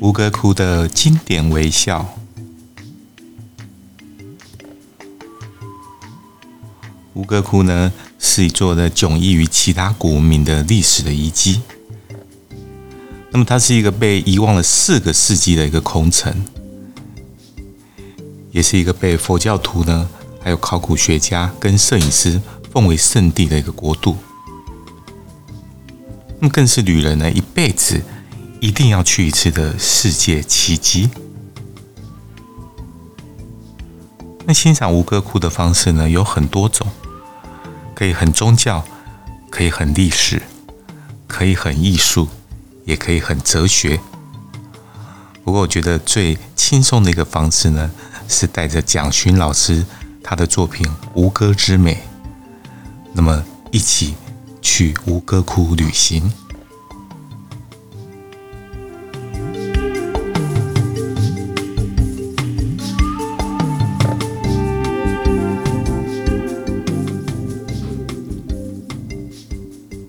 吴哥窟的经典微笑。吴哥窟呢，是一座的迥异于其他古文明的历史的遗迹。那么，它是一个被遗忘了四个世纪的一个空城，也是一个被佛教徒呢，还有考古学家跟摄影师奉为圣地的一个国度。那么，更是旅人呢一辈子一定要去一次的世界奇迹。那欣赏吴哥窟的方式呢，有很多种。可以很宗教，可以很历史，可以很艺术，也可以很哲学。不过，我觉得最轻松的一个方式呢，是带着蒋勋老师他的作品《吴哥之美》，那么一起去吴哥窟旅行。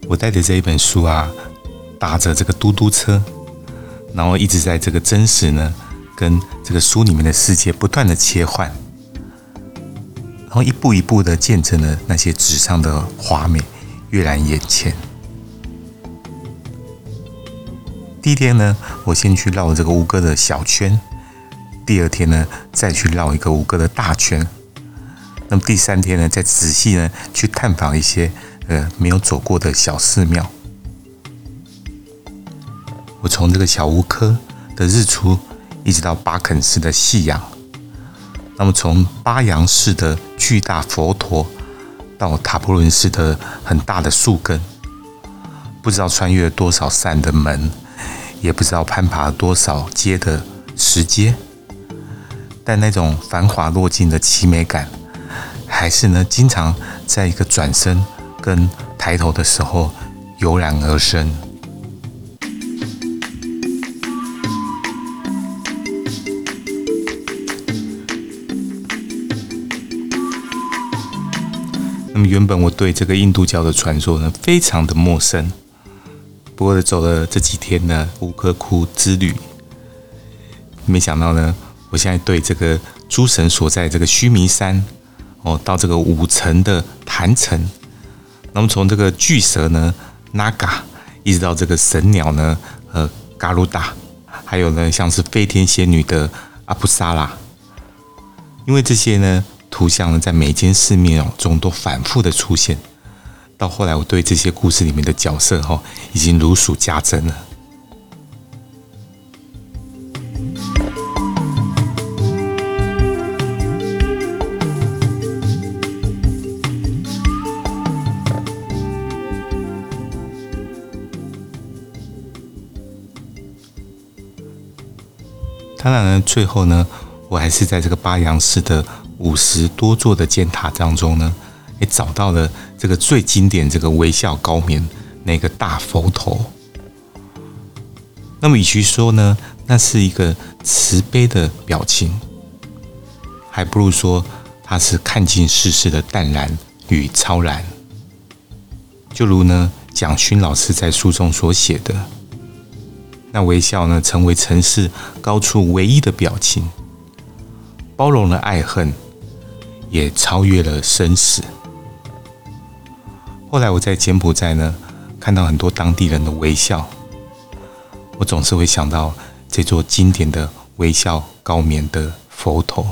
我带着这一本书啊，搭着这个嘟嘟车，然后一直在这个真实呢，跟这个书里面的世界不断的切换，然后一步一步的见证了那些纸上的华美跃然眼前。第一天呢，我先去绕这个吴哥的小圈，第二天呢，再去绕一个吴哥的大圈，那么第三天呢，再仔细呢去探访一些。呃，没有走过的小寺庙，我从这个小屋科的日出，一直到巴肯寺的夕阳，那么从巴扬市的巨大佛陀，到塔布伦寺的很大的树根，不知道穿越多少扇的门，也不知道攀爬多少阶的石阶，但那种繁华落尽的凄美感，还是呢，经常在一个转身。跟抬头的时候油然而生。那么原本我对这个印度教的传说呢，非常的陌生。不过走了这几天的吴哥窟之旅，没想到呢，我现在对这个诸神所在这个须弥山哦，到这个五层的坛城。那么从这个巨蛇呢，Naga，一直到这个神鸟呢，呃，Garuda，还有呢，像是飞天仙女的阿布萨拉，因为这些呢图像呢，在每间寺庙中都反复的出现，到后来我对这些故事里面的角色哈，已经如数家珍了。当然呢，最后呢，我还是在这个巴阳市的五十多座的尖塔当中呢，也找到了这个最经典这个微笑高棉那个大佛头。那么与其说呢，那是一个慈悲的表情，还不如说它是看尽世事的淡然与超然。就如呢，蒋勋老师在书中所写的。那微笑呢，成为城市高处唯一的表情，包容了爱恨，也超越了生死。后来我在柬埔寨呢，看到很多当地人的微笑，我总是会想到这座经典的微笑高棉的佛头。